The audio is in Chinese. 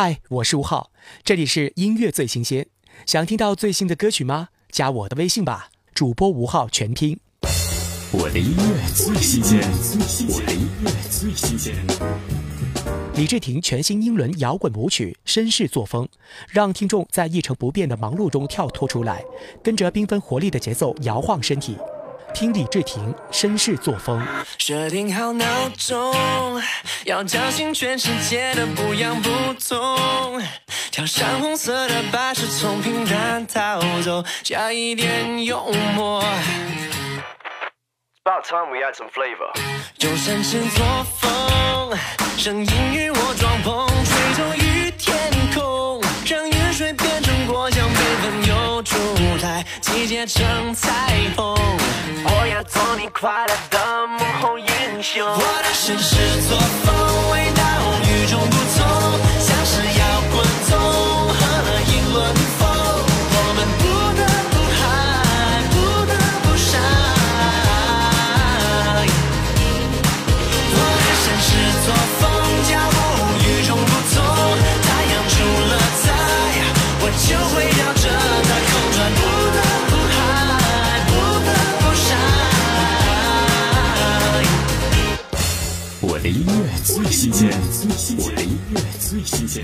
嗨，我是吴浩，这里是音乐最新鲜。想听到最新的歌曲吗？加我的微信吧，主播吴浩全拼。我的音乐最新鲜，我的音乐最新鲜。李治廷全新英伦摇滚舞曲《绅士作风》，让听众在一成不变的忙碌中跳脱出来，跟着缤纷活力的节奏摇晃身体。听李治廷绅士作风。设定好闹钟，要叫醒全世界的不痒不痛。跳上红色的巴士，从平淡逃走，加一点幽默。About time we add some flavor。用绅士作风，声音与我撞碰，吹走雨天空，让雨水变成果酱，悲愤又出来，集结成彩虹。快乐的幕后英雄。我的绅士作风，我的音乐最新鲜，我的音乐最新鲜。